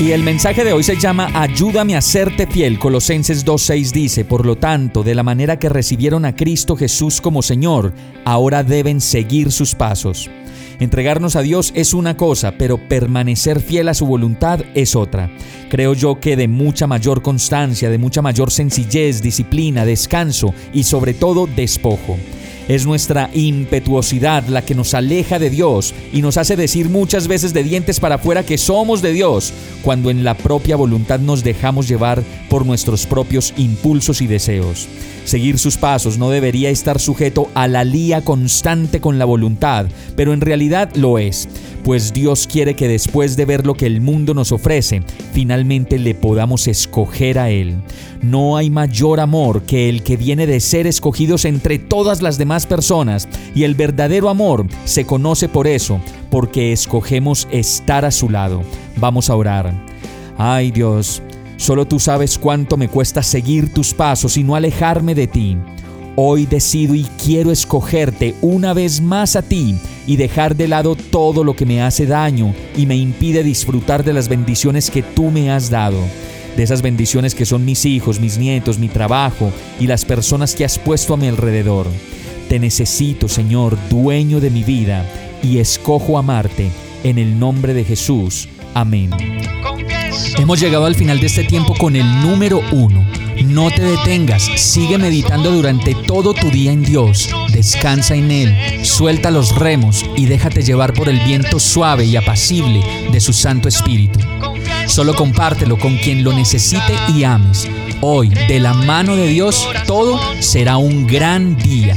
Y el mensaje de hoy se llama Ayúdame a serte fiel. Colosenses 2.6 dice, por lo tanto, de la manera que recibieron a Cristo Jesús como Señor, ahora deben seguir sus pasos. Entregarnos a Dios es una cosa, pero permanecer fiel a su voluntad es otra. Creo yo que de mucha mayor constancia, de mucha mayor sencillez, disciplina, descanso y sobre todo despojo. Es nuestra impetuosidad la que nos aleja de Dios y nos hace decir muchas veces de dientes para afuera que somos de Dios, cuando en la propia voluntad nos dejamos llevar por nuestros propios impulsos y deseos. Seguir sus pasos no debería estar sujeto a la lía constante con la voluntad, pero en realidad lo es pues Dios quiere que después de ver lo que el mundo nos ofrece, finalmente le podamos escoger a Él. No hay mayor amor que el que viene de ser escogidos entre todas las personas, y el verdadero amor se conoce por eso, porque escogemos estar a su lado. Vamos a orar. Ay Dios, solo tú sabes cuánto me cuesta seguir tus pasos y no alejarme de ti. Hoy decido y quiero escogerte una vez más a ti y dejar de lado todo lo que me hace daño y me impide disfrutar de las bendiciones que tú me has dado. De esas bendiciones que son mis hijos, mis nietos, mi trabajo y las personas que has puesto a mi alrededor. Te necesito, Señor, dueño de mi vida, y escojo amarte en el nombre de Jesús. Amén. Hemos llegado al final de este tiempo con el número uno. No te detengas, sigue meditando durante todo tu día en Dios, descansa en Él, suelta los remos y déjate llevar por el viento suave y apacible de su Santo Espíritu. Solo compártelo con quien lo necesite y ames. Hoy, de la mano de Dios, todo será un gran día.